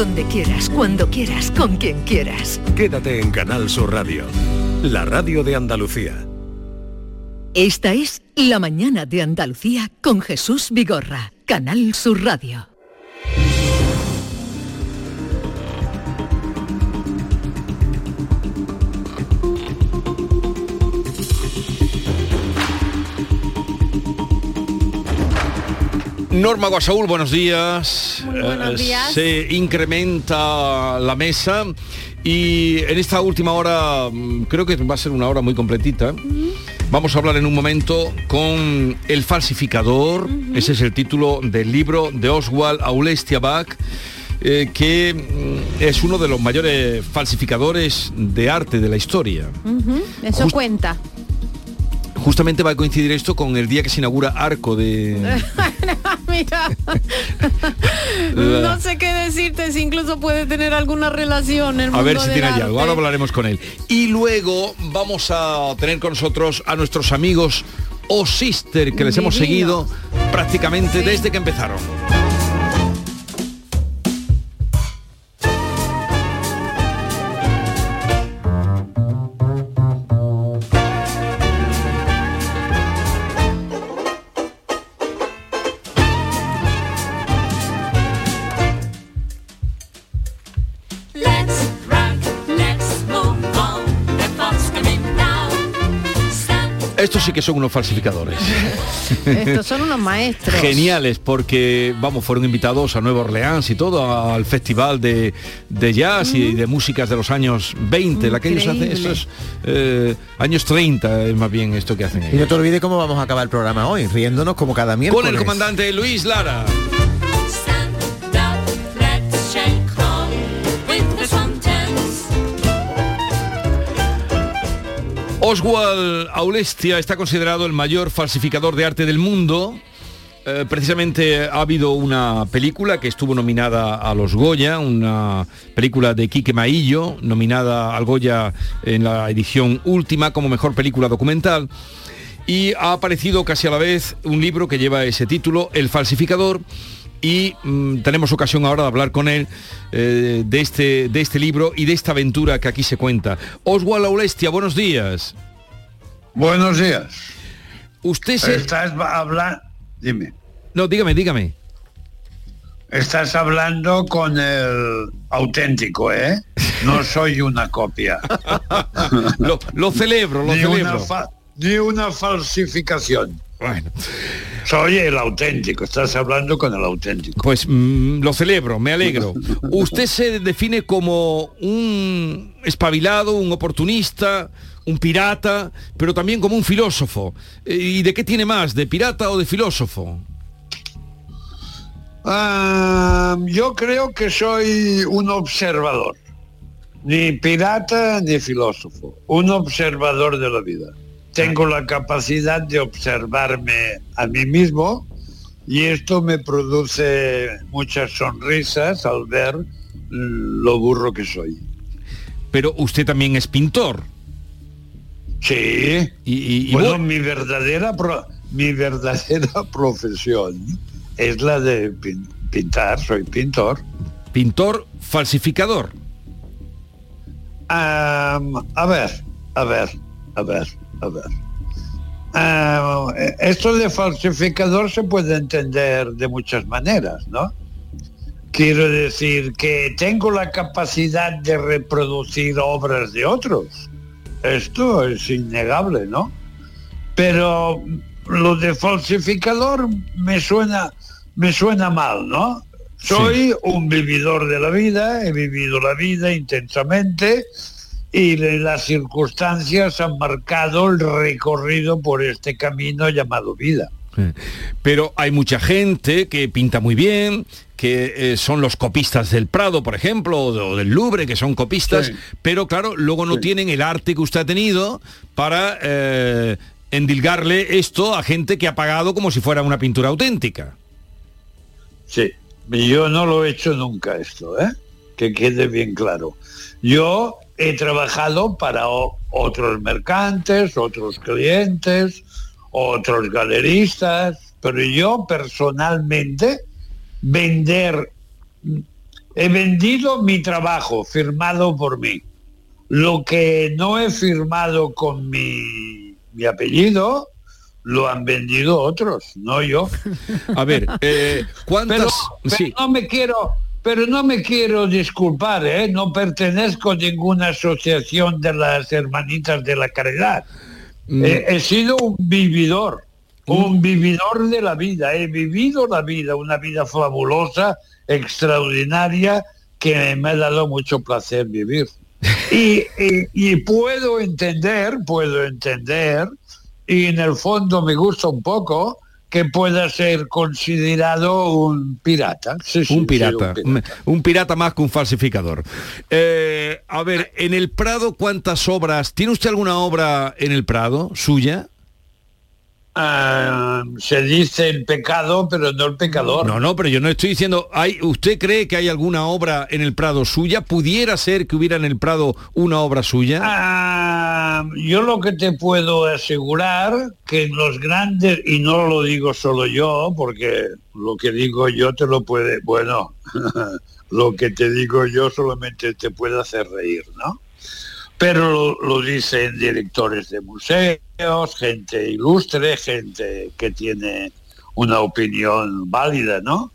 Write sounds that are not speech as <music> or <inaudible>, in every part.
Donde quieras, cuando quieras, con quien quieras. Quédate en Canal Sur Radio, la radio de Andalucía. Esta es La mañana de Andalucía con Jesús Vigorra, Canal Sur Radio. Norma Guasaúl, buenos días. Muy buenos Eh, días. Se incrementa la mesa y en esta última hora, mm, creo que va a ser una hora muy completita. Vamos a hablar en un momento con El falsificador, ese es el título del libro de Oswald Aulestiabach, eh, que mm, es uno de los mayores falsificadores de arte de la historia. Eso Just- cuenta. Justamente va a coincidir esto con el día que se inaugura Arco de... <laughs> Mira, no sé qué decirte si incluso puede tener alguna relación el A ver si del tiene arte. algo, ahora hablaremos con él. Y luego vamos a tener con nosotros a nuestros amigos O Sister, que les hemos seguido prácticamente Sí. desde que empezaron. Estos sí que son unos falsificadores. <laughs> Estos son unos maestros. Geniales, porque vamos, fueron invitados a Nueva Orleans y todo, al festival de, de jazz y de músicas de los años 20, la que ellos hacen, Increíble. eso es eh, años 30, es más bien esto que hacen Y no ellos. te olvides cómo vamos a acabar el programa hoy, riéndonos como cada miércoles. Con el comandante Luis Lara. Oswald Aulestia está considerado el mayor falsificador de arte del mundo. Eh, precisamente ha habido una película que estuvo nominada a los Goya, una película de Quique Maillo, nominada al Goya en la edición última como mejor película documental. Y ha aparecido casi a la vez un libro que lleva ese título, El falsificador, y mm, tenemos ocasión ahora de hablar con él eh, de, este, de este libro y de esta aventura que aquí se cuenta. Oswald Aulestia, buenos días. Buenos días. Usted se... Estás hablando, dime, No, dígame, dígame. estás hablando con el auténtico, ¿eh? No <laughs> soy una copia. <laughs> Lo, lo celebro, lo ni, una celebro. fa- ni una falsificación. Bueno, Soy el auténtico, estás hablando con el auténtico. pues mm, lo celebro, me alegro. Usted se define como un espabilado, un oportunista, un pirata, pero también como un filósofo. Eh, ¿Y de qué tiene más? ¿De pirata o de filósofo? Ah, yo creo que soy un observador. Ni pirata ni filósofo. Un observador de la vida. Tengo la capacidad de observarme a mí mismo y esto me produce muchas sonrisas al ver lo burro que soy. Pero usted también es pintor. Sí. Y, y- y bueno, vos- mi verdadera pro- mi verdadera <laughs> profesión es la de pin- pintar, soy pintor. pintor falsificador. A ver, a ver, a ver, a ver. Am, eh, esto de falsificador se puede entender de muchas maneras, ¿no? Quiero decir que tengo la capacidad de reproducir obras de otros. Esto es innegable, ¿no? Pero lo de falsificador me suena, me suena mal, ¿no? Soy un vividor de la vida, he vivido la vida intensamente y las circunstancias han marcado el recorrido por este camino llamado vida. Pero hay mucha gente que pinta muy bien, que eh, son los copistas del Prado, por ejemplo, o, de- o del Louvre, que son copistas, Sí. pero claro, luego no Sí. tienen el arte que usted ha tenido para eh, endilgarle esto a gente que ha pagado como si fuera una pintura auténtica. Sí, yo no lo he hecho nunca esto, ¿eh? que quede bien claro. Yo he trabajado para otros mercantes, otros clientes, otros galeristas, pero yo personalmente vender he vendido mi trabajo firmado por mí. Lo que no he firmado con mi, mi apellido, lo han vendido otros, no yo. A ver, eh, ¿cuántas? Pero, pero sí. no me quiero, pero no me quiero disculpar, ¿eh? No pertenezco a ninguna asociación de las hermanitas de la caridad. Mm. Eh, he sido un vividor, un vividor de la vida. He vivido la vida, una vida fabulosa, extraordinaria, que me ha dado mucho placer vivir. <laughs> Y, y- y puedo entender, puedo entender, y en el fondo me gusta un poco que pueda ser considerado un pirata. Sí, sí, Un sí, pirata, un pirata más que un falsificador. Eh, a ver, en el Prado, ¿cuántas obras? ¿Tiene usted alguna obra en el Prado suya? Ah, se dice el pecado, pero no el pecador. No, no, pero yo no estoy diciendo, ¿hay, ¿usted cree que hay alguna obra en el Prado suya? ¿Pudiera ser que hubiera en el Prado una obra suya? Ah, yo lo que te puedo asegurar que los grandes, y no lo digo solo yo, porque lo que digo yo te lo puede, bueno, <laughs> lo que te digo yo solamente te puede hacer reír, ¿no? Pero lo, lo dicen directores de museos, gente ilustre, gente que tiene una opinión válida, ¿no?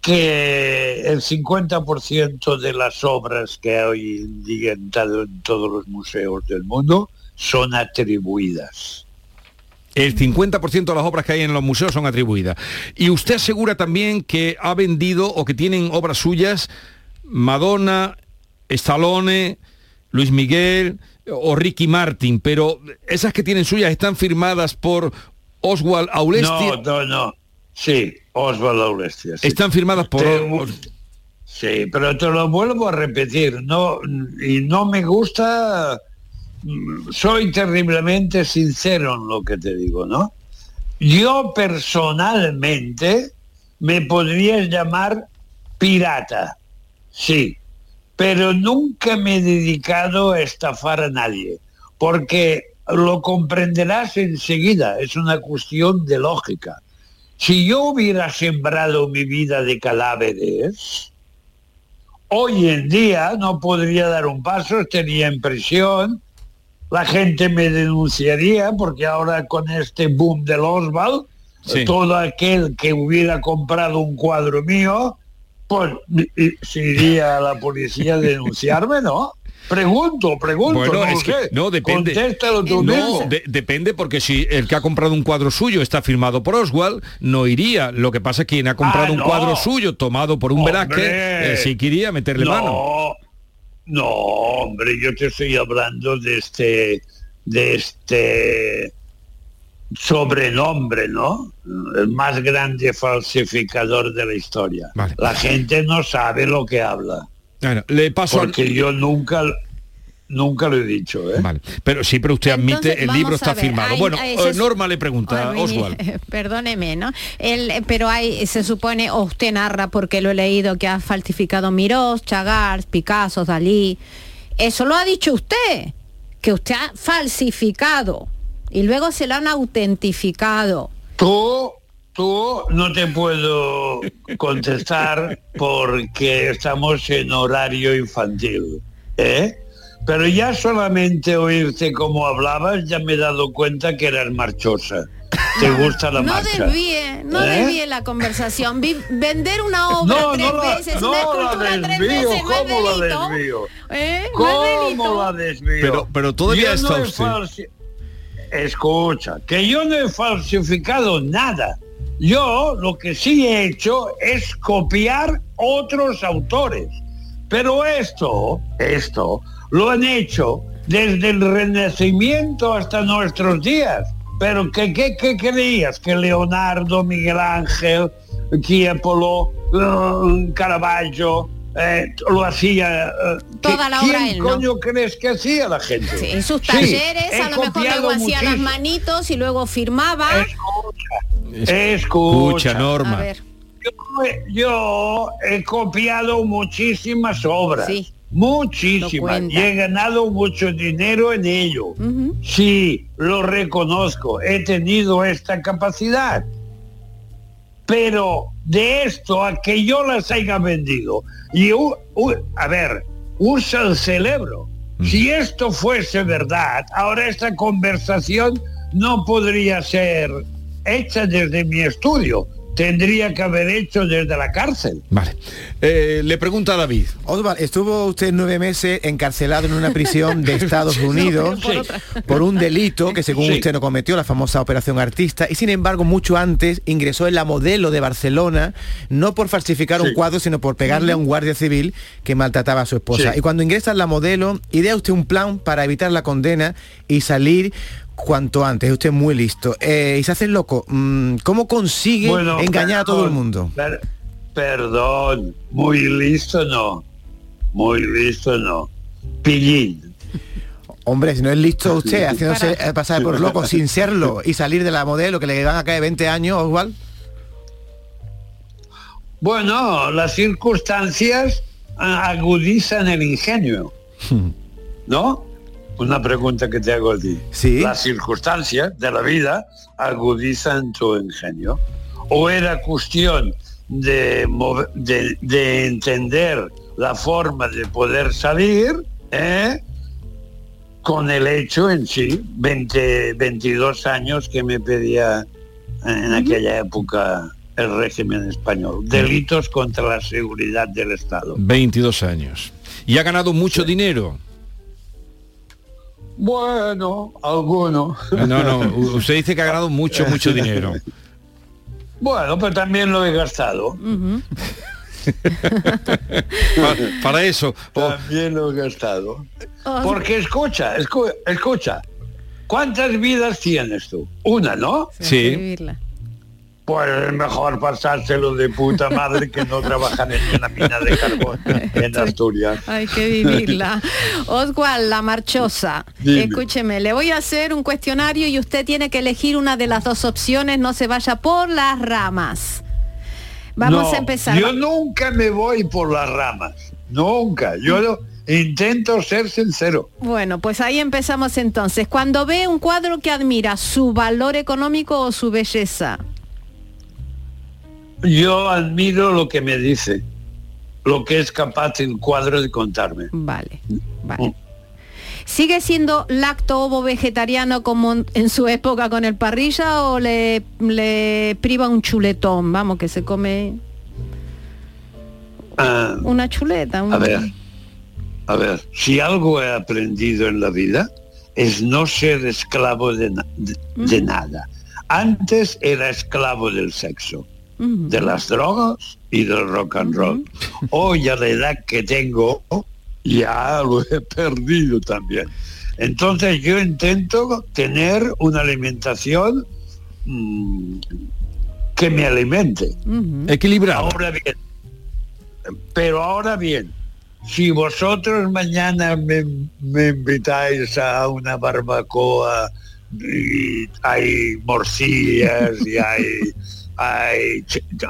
que el 50% de las obras que hoy en están en todos los museos del mundo son atribuidas. El 50% de las obras que hay en los museos son atribuidas. Y usted asegura también que ha vendido o que tienen obras suyas Madonna, Stallone, Luis Miguel o Ricky Martin, pero esas que tienen suyas están firmadas por Oswald Aulestia. No, no, no. Sí, Osvaldo Aulestia. sí. Están firmadas por... Te- Sí, pero te lo vuelvo a repetir, no y no me gusta mm, soy terriblemente sincero en lo que te digo, ¿no? Yo personalmente me podrías llamar pirata. Sí, pero nunca me he dedicado a estafar a nadie, porque lo comprenderás enseguida, es una cuestión de lógica. Si yo hubiera sembrado mi vida de cadáveres, hoy en día no podría dar un paso, estaría en prisión, la gente me denunciaría porque ahora con este boom del Oswald, Sí. todo aquel que hubiera comprado un cuadro mío, pues se iría a la policía a denunciarme, ¿no? Pregunto, pregunto, Bueno, no es lo que sé. no depende. Contéstalo tú No, mismo. de- depende porque si el que ha comprado un cuadro suyo está firmado por Oswald, no iría. Lo que pasa es que quien ha comprado Ah, un no. cuadro suyo tomado por un. Velázquez, eh, sí que iría a meterle no, mano. No, hombre, yo te estoy hablando de este, de este sobrenombre, ¿no? El más grande falsificador de la historia. Vale. La gente no sabe lo que habla, Bueno, le paso al- porque yo nunca, nunca lo he dicho, ¿eh? Vale, pero sí, pero usted admite, Entonces, el libro está ver, firmado. hay- bueno, hay- eh, Norma le pregunta, Ay, Oswald. <laughs> Perdóneme, ¿no? El, pero hay, se supone, o usted narra, porque lo he leído, que ha falsificado Mirós, Chagall, Picasso, Dalí. Eso lo ha dicho usted, que usted ha falsificado y luego se lo han autentificado. Tú, tú no te puedo contestar porque estamos en horario infantil, ¿eh? Pero ya solamente oírte cómo hablabas ya me he dado cuenta que eras marchosa. Te gusta la <laughs> no marcha. desvíe, no ¿Eh? desvíe la conversación. Vi- vender una obra No, tres no la- veces, no una escultura tres desvío, veces, no es ¿cómo la delito. desvío? ¿Eh? No es ¿Cómo delito. la desvío? Pero- pero todavía Yo está no usted. Escucha, que yo no he falsificado nada. Yo lo que sí he hecho es copiar otros autores. Pero esto, esto, lo han hecho desde el Renacimiento hasta nuestros días. Pero ¿qué, qué, qué creías? Que Leonardo, Miguel Ángel, Tiepolo, eh, Caravaggio, eh, lo hacía... eh, Toda la ¿quién obra él, ¿no? coño crees que hacía la gente? Sí, en sus Sí, talleres he a lo mejor luego hacía las manitos y luego firmaba. Escucha, Escucha, A Norma. ver, Yo, yo he copiado muchísimas obras. Sí. Muchísimas. Y he ganado mucho dinero en ello. Ujú. Sí, lo reconozco. He tenido esta capacidad. Pero de esto a que yo las haya vendido. Y, a ver, usa el cerebro. Si esto fuese verdad, ahora esta conversación no podría ser hecha desde mi estudio. Tendría que haber hecho desde la cárcel. Vale. Eh, le pregunta a David. Oswald, estuvo usted nueve meses encarcelado en una prisión de Estados <laughs> Unidos por un delito que según Sí. usted no cometió, la famosa Operación Artista, y sin embargo mucho antes ingresó en la modelo de Barcelona, no por falsificar un cuadro, sino por pegarle a un guardia civil que maltrataba a su esposa. Sí. Y cuando ingresa en la modelo, idea usted un plan para evitar la condena y salir cuanto antes, es usted muy listo. Eh, y se hace loco. Mm, ¿Cómo consigue Bueno, engañar a todo el mundo? per- perdón, muy listo no. Muy listo no. Pillín. Hombre, si no es listo usted haciéndose eh, pasar por loco sin serlo y salir de la modelo que le van a caer 20 años, Oswald. Bueno, las circunstancias ah, agudizan el ingenio. <laughs> ¿No? Una pregunta que te hago a ti. Sí. Las circunstancias de la vida agudizan tu ingenio. O era cuestión de, de entender la forma de poder salir ¿eh? con el hecho en sí, 20, 22 años que me pedía en aquella época el régimen español. Delitos contra la seguridad del Estado. 22 años. Y ha ganado mucho dinero. Bueno, alguno. No, no, u- usted dice que ha ganado mucho, mucho dinero. <laughs> Bueno, pero también lo he gastado. <laughs> Pa- Para, eso. También lo he gastado. Oh, Porque escucha, escu- escucha. ¿Cuántas vidas tienes tú? Una, ¿no? sí. escribirla. Pues es mejor pasárselo de puta madre que no trabajar en una mina de carbón en Asturias. Hay que vivirla. Oswald, la marchosa. Dime. Escúcheme, le voy a hacer un cuestionario y usted tiene que elegir una de las dos opciones, no se vaya por las ramas. Vamos No, a empezar. Yo nunca me voy por las ramas. Nunca. Yo lo- intento ser sincero. Bueno, pues ahí empezamos entonces. Cuando ve un cuadro que admira, ¿su valor económico o su belleza? Yo admiro lo que me dice, lo que es capaz el cuadro de contarme. Vale, vale. ¿Sigue siendo lacto ovo vegetariano como en- su época con el parrilla o le, le priva un chuletón? Vamos, que se come Ah, una chuleta. un- a ver, a ver, si algo he aprendido en la vida es no ser esclavo de, na- de- de nada. Antes era esclavo del sexo, De las drogas y del rock and roll. Hoy a la edad que tengo ya lo he perdido también. Entonces yo intento tener una alimentación mm, que me alimente. Ujú. Equilibrado. Ahora bien, pero ahora bien, si vosotros mañana me, me invitáis a una barbacoa y hay morcillas y hay, <laughs>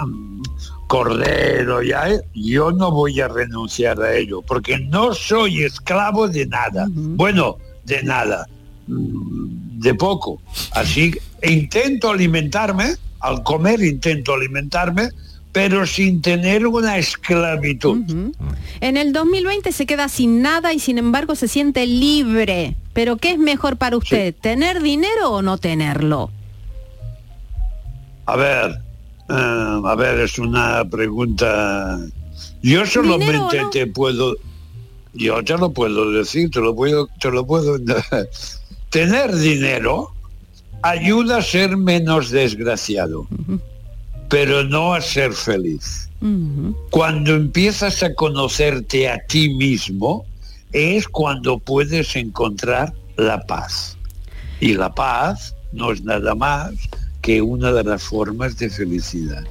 um, cordero y hay, yo no voy a renunciar a ello porque no soy esclavo de nada. Bueno, de nada, mm, de poco. Así intento alimentarme, al comer intento alimentarme, pero sin tener una esclavitud. Ujú. En el 2020 se queda sin nada y sin embargo se siente libre. Pero ¿qué es mejor para usted? ¿Tener dinero o no tenerlo? A ver, eh, a ver, es una pregunta. Yo solamente te puedo, yo te lo puedo decir, te lo puedo, te lo puedo. <laughs> Tener dinero ayuda a ser menos desgraciado, pero no a ser feliz. Cuando empiezas a conocerte a ti mismo, es cuando puedes encontrar la paz. Y la paz no es nada más que una de las formas de felicidad.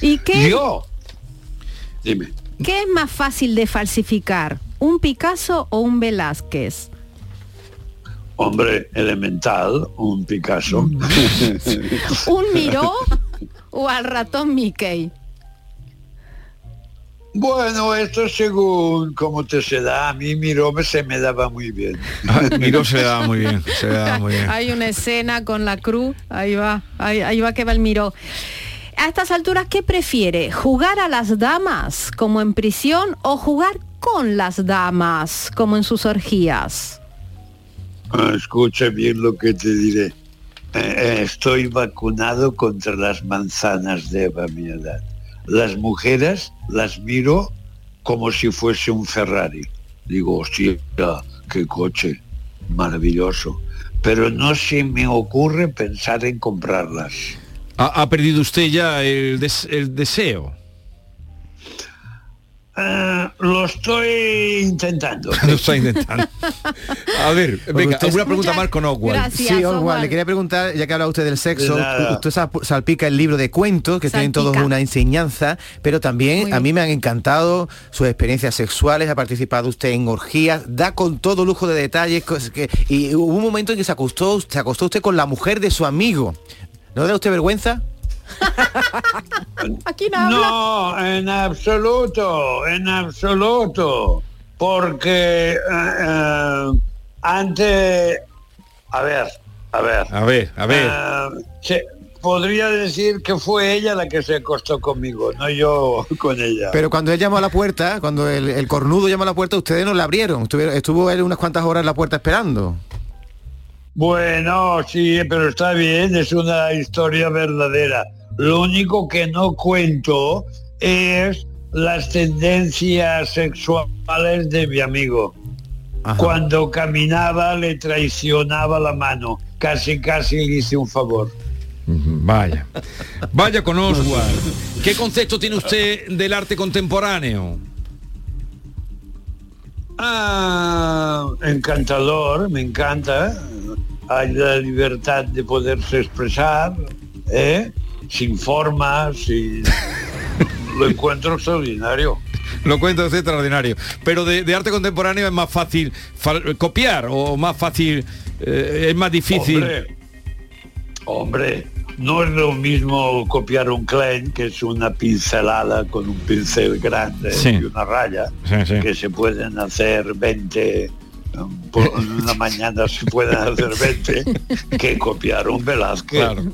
¿Y qué, Yo, dime, qué es más fácil de falsificar? ¿Un Picasso o un Velázquez? hombre elemental, un Picasso. <laughs> ¿Un Miró o al ratón Mickey? Bueno, esto según cómo te se da. A mí Miró se me daba muy bien. Ah, Miró se le da muy bien, se le da muy bien. Hay una escena con la cruz, ahí va, ahí, ahí va que va el Miró. a estas alturas, ¿qué prefiere? ¿Jugar a las damas como en prisión o jugar con las damas como en sus orgías? Ah, Escucha bien lo que te diré. Eh, eh, estoy vacunado contra las manzanas de Eva mi edad. Las mujeres las miro como si fuese un Ferrari. Digo, hostia, qué coche, maravilloso. Pero no se me ocurre pensar en comprarlas. ¿Ha, perdido usted ya el deseo? Ah, lo estoy intentando. <laughs> Lo está intentando. A ver, venga, usted- una pregunta más con Oswald. Sí, Oswald, le quería preguntar, ya que habla usted del sexo, nada. usted sal- salpica el libro de cuentos, que tienen todos una enseñanza, pero también Muy a mí bien. me han encantado sus experiencias sexuales, ha participado usted en orgías, da con todo lujo de detalles, que, y hubo un momento en que se acostó, se acostó usted con la mujer de su amigo. ¿No le da usted vergüenza? <laughs> Aquí no habla. No, en absoluto, en absoluto. Porque eh, eh, antes, a ver, a ver, A ver, a ver. eh, se- podría decir que fue ella la que se acostó conmigo, no yo <laughs> con ella. Pero cuando él llamó a la puerta, cuando el, el cornudo llamó a la puerta, ustedes no la abrieron. Estuvieron- estuvo él unas cuantas horas en la puerta esperando. Bueno, sí, pero está bien, es una historia verdadera. Lo único que no cuento es las tendencias sexuales de mi amigo. Ajá. Cuando caminaba le traicionaba la mano. Casi, casi le hice un favor. Vaya. Vaya con Oswald. <laughs> ¿Qué concepto tiene usted del arte contemporáneo? Ah, encantador, me encanta. Hay la libertad de poderse expresar, ¿eh? Sin formas, <laughs> sin... lo encuentro extraordinario. Lo usted extraordinario. Pero de, de arte contemporáneo es más fácil copiar o más fácil, eh, es más difícil. Hombre, hombre, no es lo mismo copiar un Klein, que es una pincelada con un pincel grande Sí. y una raya, Sí, sí. que se pueden hacer 20, um, por una mañana se pueden hacer 20, que copiar un Velázquez. Claro.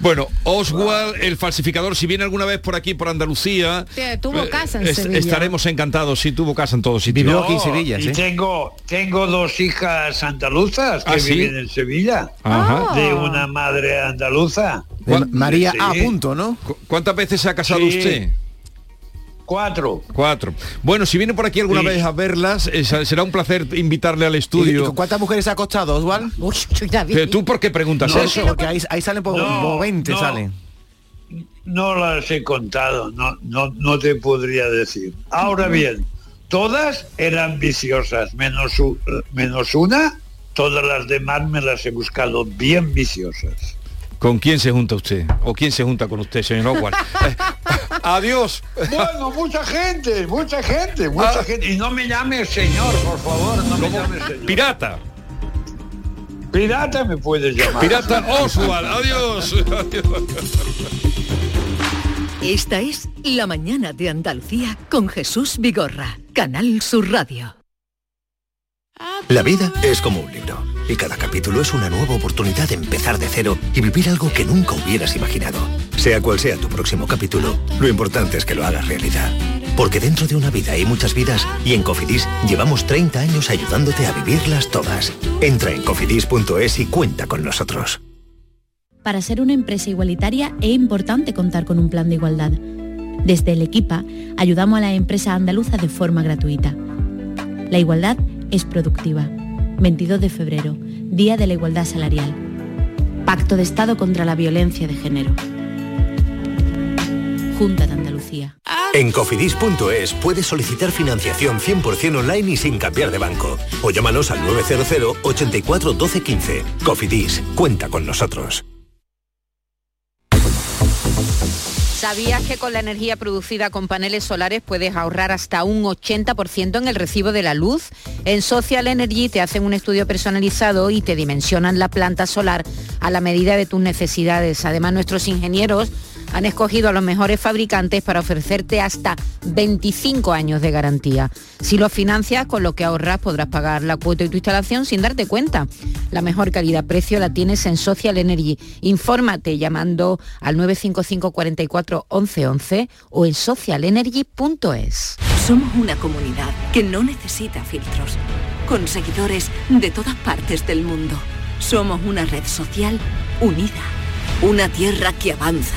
Bueno, Oswald, el falsificador, si viene alguna vez por aquí, por Andalucía, Sí, tuvo eh, casa en es- Sevilla. estaremos encantados. Sí, tuvo casa en todos sitios. Vivió aquí en Sevilla, y ¿sí? tengo, tengo dos hijas andaluzas que ¿Ah, sí? viven en Sevilla, Ajá. de una madre andaluza. De María Sí. A. Punto, ¿no? ¿Cu- ¿Cuántas veces se ha casado Sí. usted? Cuatro. Cuatro. Bueno, si viene por aquí alguna Sí. vez a verlas, eh, será un placer invitarle al ¿Y, y estudio. con cuántas mujeres ha acostado, Oswald? <laughs> Uy, David. Pero ¿Tú por qué preguntas No, eso? Porque ahí, ahí salen por No, como 20 no. salen. No las he contado, no, no, no te podría decir. Ahora bien, todas eran viciosas, menos, menos una, todas las demás me las he buscado bien viciosas. ¿Con quién se junta usted? ¿O quién se junta con usted, señor Oswald? <laughs> Eh, Adiós. Bueno, mucha gente, mucha gente, mucha Ah. gente. Y no me llames señor, por favor, no me llames señor. Pirata. Pirata me puedes llamar. Pirata Oswald. Adiós. Adiós. Esta es La mañana de Andalucía con Jesús Vigorra, Canal Sur Radio. La vida es como un libro y cada capítulo es una nueva oportunidad de empezar de cero y vivir algo que nunca hubieras imaginado. Sea cual sea tu próximo capítulo, lo importante es que lo hagas realidad. Porque dentro de una vida hay muchas vidas y en Cofidis llevamos 30 años ayudándote a vivirlas todas. Entra en cofidis.es y cuenta con nosotros. Para ser una empresa igualitaria es importante contar con un plan de igualdad. Desde el Equipa ayudamos a las empresas andaluzas de forma gratuita. La igualdad es productiva. 22 de febrero, Día de la Igualdad Salarial. Pacto de Estado contra la Violencia de Género. Junta de Andalucía. En cofidis.es puedes solicitar financiación 100% online y sin cambiar de banco. O llámanos al 900 84 12 15. Cofidis, cuenta con nosotros. ¿Sabías que con la energía producida con paneles solares puedes ahorrar hasta un 80% en el recibo de la luz? En Social Energy te hacen un estudio personalizado y te dimensionan la planta solar a la medida de tus necesidades. Además, nuestros ingenieros Han escogido a los mejores fabricantes para ofrecerte hasta 25 años de garantía. Si lo financias, con lo que ahorras podrás pagar la cuota de tu instalación sin darte cuenta. La mejor calidad-precio la tienes en Social Energy. Infórmate llamando al 955 44 11 11 o en socialenergy.es. Somos una comunidad que no necesita filtros, con seguidores de todas partes del mundo. Somos una red social unida, una tierra que avanza,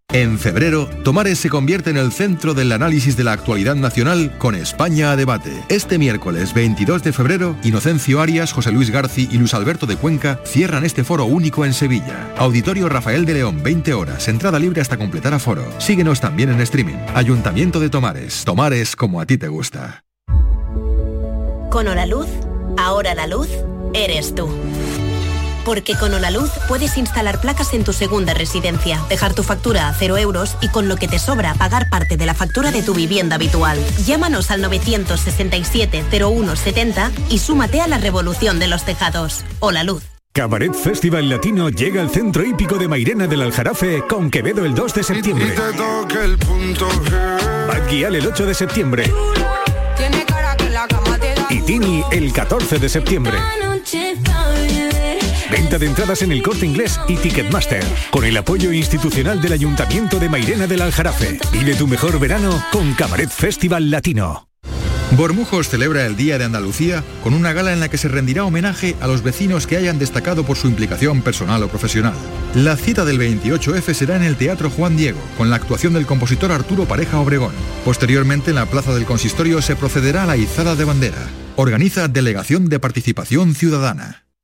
En febrero, Tomares se convierte en el centro del análisis de la actualidad nacional con España a debate. Este miércoles 22 de febrero, Inocencio Arias, José Luis Garci y Luis Alberto de Cuenca cierran este foro único en Sevilla. Auditorio Rafael de León, 20 horas, entrada libre hasta completar aforo. Síguenos también en streaming. Ayuntamiento de Tomares. Tomares como a ti te gusta. Con Luz, ahora la luz eres tú. Porque con Luz puedes instalar placas en tu segunda residencia, dejar tu factura a cero euros y con lo que te sobra pagar parte de la factura de tu vivienda habitual. Llámanos al 967-0170 y súmate a la revolución de los tejados. Hola Luz. Cabaret Festival Latino llega al centro hípico de Mairena del Aljarafe con Quevedo el 2 de septiembre. Bad Gyal el 8 de septiembre. Y Tini el 14 de septiembre. Venta de entradas en el corte inglés y Ticketmaster. Con el apoyo institucional del Ayuntamiento de Mairena del Aljarafe. Vive tu mejor verano con Cabaret Festival Latino. Bormujos celebra el Día de Andalucía con una gala en la que se rendirá homenaje a los vecinos que hayan destacado por su implicación personal o profesional. La cita del 28F será en el Teatro Juan Diego, con la actuación del compositor Arturo Pareja Obregón. Posteriormente, en la Plaza del Consistorio se procederá a la izada de bandera. Organiza Delegación de Participación Ciudadana.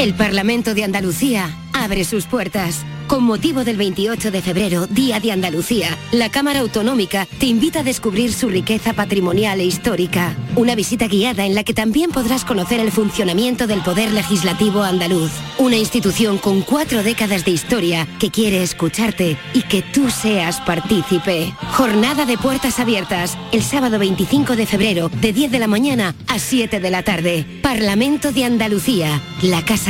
El Parlamento de Andalucía abre sus puertas. Con motivo del 28 de febrero, Día de Andalucía, la Cámara Autonómica te invita a descubrir su riqueza patrimonial e histórica. Una visita guiada en la que también podrás conocer el funcionamiento del Poder Legislativo andaluz. Una institución con cuatro décadas de historia que quiere escucharte y que tú seas partícipe. Jornada de puertas abiertas, el sábado 25 de febrero, de 10 de la mañana a 7 de la tarde. Parlamento de Andalucía, la casa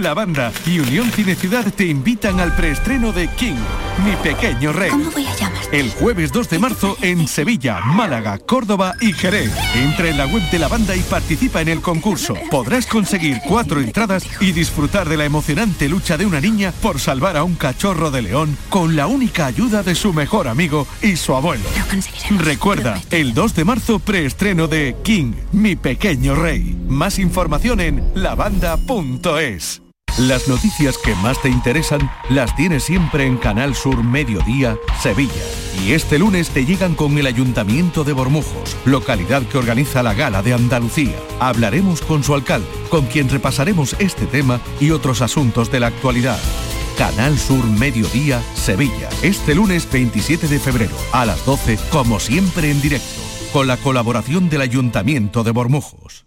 La banda y Unión Cine Ciudad te invitan al preestreno de King, Mi Pequeño Rey. ¿Cómo voy a llamar? El jueves 2 de marzo en Sevilla, Málaga, Córdoba y Jerez. Entra en la web de la banda y participa en el concurso. Podrás conseguir cuatro entradas y disfrutar de la emocionante lucha de una niña por salvar a un cachorro de león con la única ayuda de su mejor amigo y su abuelo. Recuerda, el 2 de marzo preestreno de King, Mi Pequeño Rey. Más información en lavanda.es. Las noticias que más te interesan las tienes siempre en Canal Sur Mediodía, Sevilla. Y este lunes te llegan con el Ayuntamiento de Bormujos, localidad que organiza la Gala de Andalucía. Hablaremos con su alcalde, con quien repasaremos este tema y otros asuntos de la actualidad. Canal Sur Mediodía, Sevilla. Este lunes 27 de febrero, a las 12, como siempre en directo, con la colaboración del Ayuntamiento de Bormujos.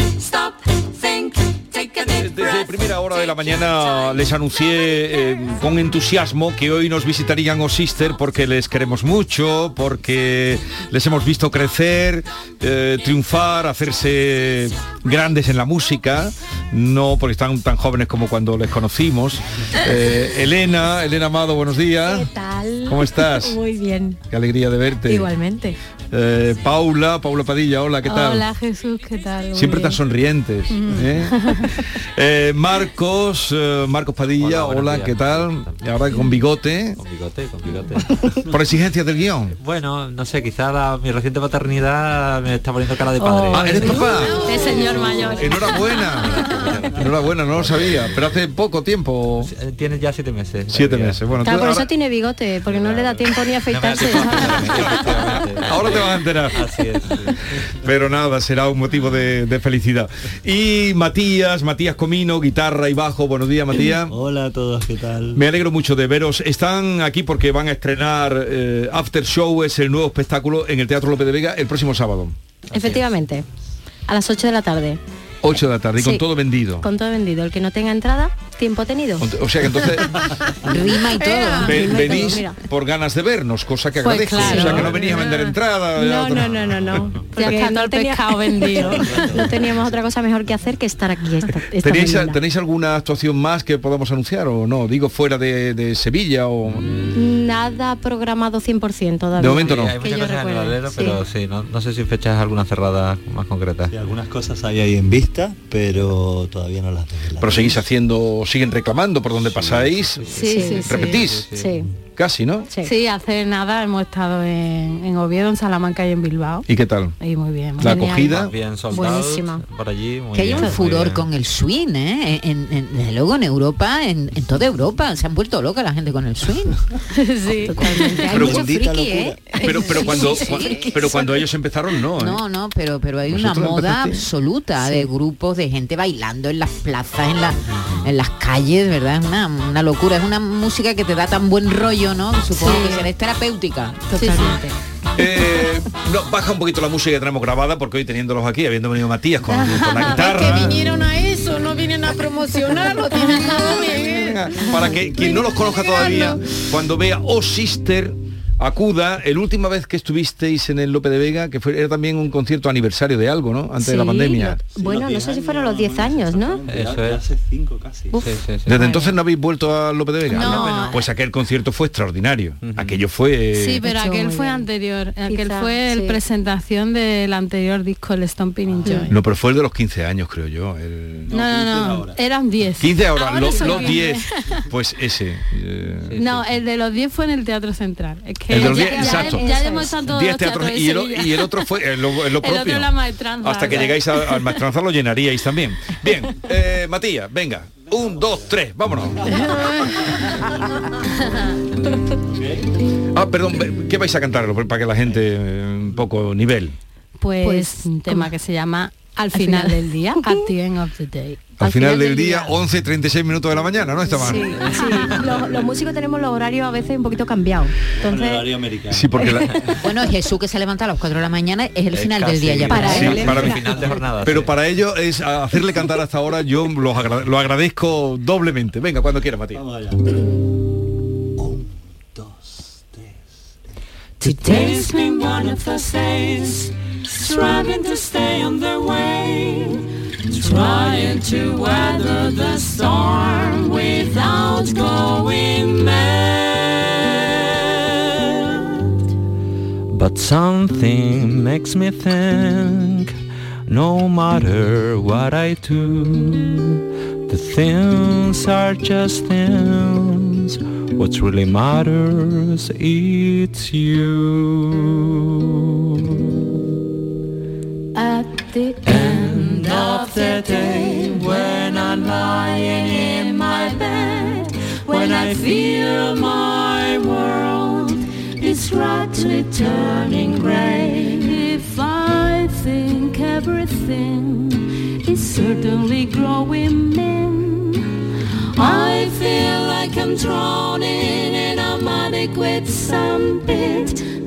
Desde primera hora de la mañana les anuncié eh, con entusiasmo que hoy nos visitarían O Sister porque les queremos mucho, porque les hemos visto crecer, eh, triunfar, hacerse grandes en la música, no porque están tan jóvenes como cuando les conocimos. Eh, Elena, Elena Amado, buenos días. ¿Qué tal? ¿Cómo estás? <laughs> Muy bien. Qué alegría de verte. Igualmente. Eh, Paula, Paula Padilla, hola, ¿qué tal? Hola Jesús, ¿qué tal? Muy Siempre bien. tan sonrientes. Mm. ¿eh? <laughs> Eh, Marcos, eh, Marcos Padilla, Hola, buenos hola, días. ¿qué tal? Y ahora con bigote, Con bigote, con bigote. <laughs> por exigencias del guion. Bueno, no sé, quizá la- mi reciente paternidad me está poniendo cara de padre. Ah, ¿eres papá? De señor mayor. Enhorabuena. Enhorabuena, no lo sabía, pero hace poco tiempo. Tiene ya siete meses. Siete meses. Bueno, Claro, por ahora, eso tiene bigote, porque no le da tiempo ni a afeitarse. <laughs> ahora te vas a enterar. Pero nada, será un motivo de, de felicidad. Y Matías, Matías Comino, guitarra y bajo. Buenos días, Matías. <clears throat> Hola a todos, ¿qué tal? Me alegro mucho de veros. Están aquí porque van a estrenar eh, After Show, es el nuevo espectáculo en el Teatro López de Vega el próximo sábado. Efectivamente, a las 8 de la tarde. 8 de la tarde y con todo vendido. Con todo vendido. El que no tenga entrada, tiempo tenido. O sea que entonces <laughs> Rima y todo. ve- Rima y todo, venís mira. por ganas de vernos, cosa que Pues agradezco. claro. O sea que no venís a vender entrada. No, no, no, no, <laughs> no. Ya está todo no el tenía- pescado vendido. <laughs> no teníamos otra cosa mejor que hacer que estar aquí esta, esta ¿Tenéis, mañana. ¿Tenéis alguna actuación más que podamos anunciar o no? Digo, fuera de, de Sevilla o... Nada programado 100% todavía. De momento no. Hay muchas cosas en el recuerde, alero, sí. pero sí, no, no sé si fechas alguna cerrada más concreta. Sí, algunas cosas hay ahí en vista, pero todavía no las tengo. Pero seguís haciendo, siguen reclamando por donde pasáis. Sí, sí, sí. ¿Repetís? Sí. Casi, ¿no? Sí. hace nada hemos estado en, en Oviedo, en Salamanca y en Bilbao. ¿Y qué tal? Y muy bien. muy La genial. acogida. Bien soldados Buenísima. por allí. muy que hay un muy furor bien. con el swing, ¿eh? En, en- desde luego en Europa, en, en toda Europa, se han vuelto loca la gente con el swing. <laughs> sí, totalmente. Hay Pero- mucho friki, ¿eh? Pero, pero Sí, cuando, sí, sí. pero cuando ellos empezaron, no. ¿eh? No, no, pero pero hay una ¿Vosotros moda absoluta de grupos de gente bailando en las plazas, en, la- en las calles, ¿verdad? Es una, una locura, es una música que te da tan buen rollo, ¿no? Que Supongo Sí. que será es terapéutica. Totalmente. Eh, no, baja un poquito la música que tenemos grabada porque hoy teniéndolos aquí, habiendo venido Matías con, con la <laughs> guitarra. vinieron a eso, no vienen a promocionarlo, tienen. <laughs> Para que quien no los conozca todavía, cuando vea Oh Sister, acuda. El última vez que estuvisteis en el Lope de Vega, que fue, era también un concierto aniversario de algo, ¿no? Antes de la pandemia. lo- bueno, no sé si fueron los 10 años, ¿no? Eso es. Hace cinco casi. Uf. Sí, sí, sí. Desde entonces no habéis vuelto al Lope de Vega. No. Pues aquel concierto fue extraordinario. Aquello fue. Sí, pero aquel fue bien. anterior, aquel Quizá, fue el sí. presentación del anterior disco, el Stomping in Joy. No, pero fue el de los 15 años, creo yo. el- No, no, no, eran 10. 15 ahora, lo- los 15. 10. Pues ese. eh, No, el de los 10 fue en el Teatro Central. Es que El de los ya, 10, ya- exacto. ya hemos estado en todos 10 los teatros teatros de y el, y otro fue en lo, <laughs> El otro maestranza, Hasta que llegáis a- al maestranza lo llenaríais también. Bien, <laughs> eh, Matías, venga. Un, dos, tres, vámonos. <laughs> Ah, perdón, ¿qué vais a cantar? Para que la gente eh, un poco nivel. Pues, Pues, un tema que se llama Al Al final final. del día, at the end of the day. Al, final, del día, 11, 36 minutos de la mañana, ¿no? Está mal. Sí, sí. Los, los músicos tenemos los horarios a veces un poquito cambiados. Entonces, americano. Sí, porque la- <laughs> Bueno, Jesús que se levanta a las 4 de la mañana es el Es final del día ya. Para Sí, él. para mí. Final de jornada. Pero sí. para ello es hacerle cantar hasta ahora, yo agra- lo agradezco doblemente. Venga, cuando quiera, Matías. Vamos allá. Un, dos, tres. Today's been one of those days, striving to stay on the way, trying to weather the storm without going mad. But something makes me think no matter what I do, the things are just things. What really matters it's you. The end of the day, when I'm lying in my bed, when I feel my world is gradually turning gray, if I think everything is certainly growing dim, I feel like I'm drowning in a muddy quicksand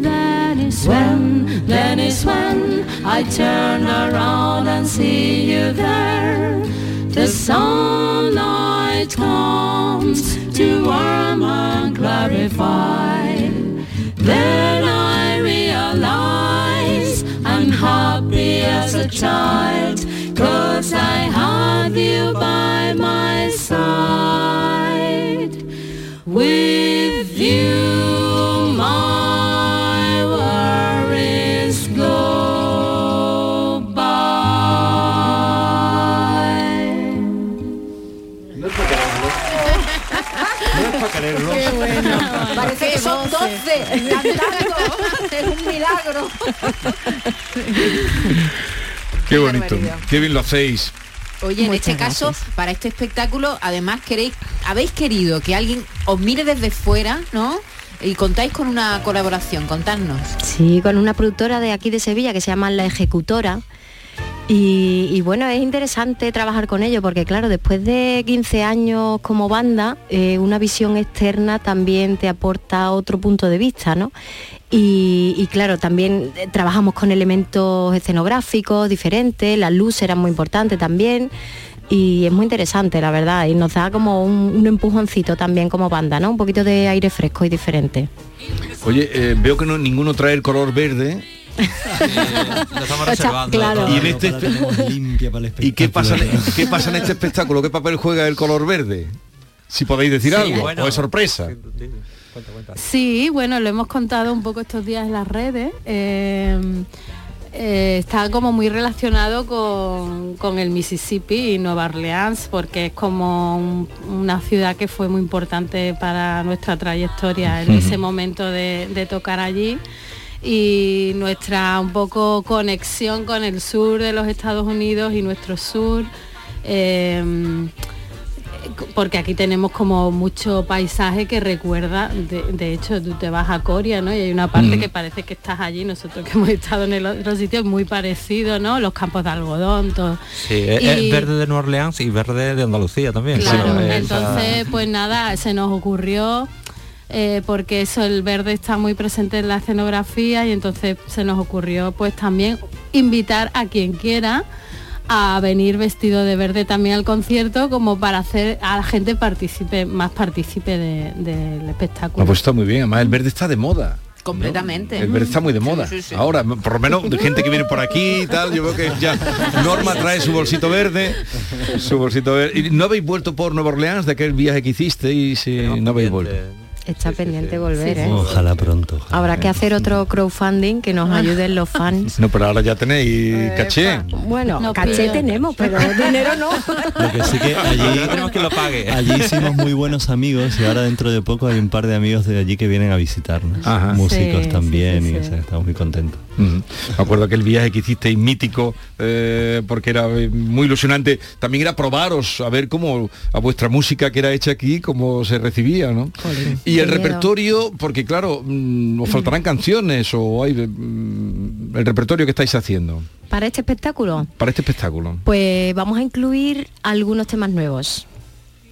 That is when, that is when I turn around and see you there. The sunlight comes to warm and clarify. Then I realize I'm happy as a child, cause I have you by my side. With Qué bueno. Parece que son 12 cantando. Es un milagro. Qué bonito. Qué bien lo hacéis. Oye, en este caso, para este espectáculo, además queréis, habéis querido que alguien os mire desde fuera, ¿no? Y contáis con una colaboración, contadnos. Sí, con una productora de aquí de Sevilla que se llama La Ejecutora. Y, bueno, es interesante trabajar con ellos porque claro, después de 15 años como banda, eh, una visión externa también te aporta otro punto de vista, ¿no? Y, claro, también eh, trabajamos con elementos escenográficos diferentes, la luz era muy importante también. Y es muy interesante, la verdad, y nos da como un, un empujoncito también como banda, ¿no? Un poquito de aire fresco y diferente. Oye, eh, veo que no, ninguno trae el color verde. Lo estamos reservando. claro. Y en este La tenemos limpia para el ¿Y qué pasa, qué pasa en este espectáculo? ¿Qué papel juega el color verde? Si podéis decir Sí, algo, bueno. o es sorpresa. Sí, bueno, lo hemos contado un poco estos días en las redes. Eh, eh, está como muy relacionado con, con el Mississippi y Nueva Orleans, porque es como un- una ciudad que fue muy importante para nuestra trayectoria en ese momento de, de tocar allí y nuestra un poco conexión con el sur de los Estados Unidos y nuestro sur. eh, porque aquí tenemos como mucho paisaje que recuerda, de, de hecho tú te vas a Coria, ¿no? Y hay una parte Mm. que parece que estás allí, nosotros que hemos estado en el otro sitio es muy parecido, ¿no? Los campos de algodón, todo. Sí, es, Y- es verde de Nueva Orleans y verde de Andalucía también. Claro, Sí, entonces pues nada, se nos ocurrió eh, porque eso, el verde está muy presente en la escenografía y entonces se nos ocurrió pues también invitar a quien quiera a venir vestido de verde también al concierto como para hacer a la gente participe más participe de- del espectáculo. Ah, pues está muy bien, además el verde está de moda. Completamente. El verde está muy de moda. Ahora, por lo menos de gente que viene por aquí y tal, yo veo que ya Norma trae su bolsito verde, su bolsito verde. ¿Y no habéis vuelto por Nueva Orleans de aquel viaje que hiciste y si no habéis vuelto? Está pendiente volver, ¿eh? Ojalá pronto. ojalá. Habrá que hacer otro crowdfunding que nos ayuden los fans. No, pero ahora ya tenéis caché. Bueno, No caché tenemos, pero <laughs> dinero no. Lo que sí que allí Tenemos que lo pague. Allí hicimos muy buenos amigos y ahora dentro de poco hay un par de amigos de allí que vienen a visitarnos. Ajá. Músicos Sí, también sí, sí, y o sea, estamos muy contentos. Me acuerdo que el viaje que hicisteis mítico, eh, porque era eh, muy ilusionante, también era probaros a ver cómo a vuestra música que era hecha aquí, cómo se recibía, ¿no? Y el Qué miedo. repertorio, porque claro, mm, os faltarán <clears throat> canciones o hay mm, el repertorio que estáis haciendo Para este espectáculo, para este espectáculo. pues vamos a incluir algunos temas nuevos.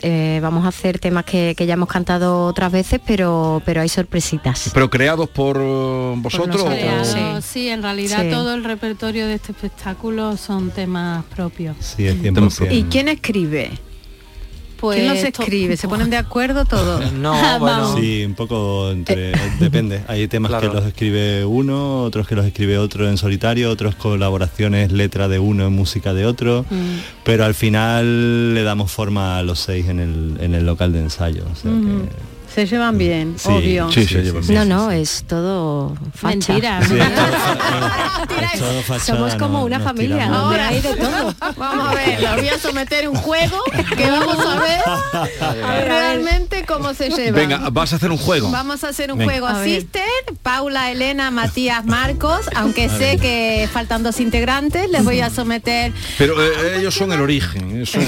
Eh, vamos a hacer temas que, que ya hemos cantado otras veces, pero, pero hay sorpresitas. Pero creados por eh, vosotros. o- Creado, sí. en realidad Sí. todo el repertorio de este espectáculo son temas propios. Sí, es ¿Y quién escribe? Pues ¿Quién los to- escribe? ¿Se ponen de acuerdo todos? <laughs> No, <laughs> bueno. Sí, un poco entre, depende. Hay temas Claro. que los escribe uno, otros que los escribe otro en solitario, otros colaboraciones, letra de uno, música de otro, Mm. pero al final le damos forma a los seis en el, en el local de ensayo. o sea que- Ujú. Se llevan bien, Sí, obvio. sí, se llevan bien. No, no, es todo facha. Mentira. Sí, es todo, <laughs> es todo fachada, Somos como no- una familia, tiramos. Ahora hay de todo. <laughs> Vamos a ver, los voy a someter un juego que vamos <laughs> a ver realmente cómo se lleva. Venga, vas a hacer un juego. Vamos a hacer un Venga. juego. Asisten Paula, Elena, Matías, Marcos, aunque sé que faltan dos integrantes, les voy a someter. Pero eh, ellos son el origen. son-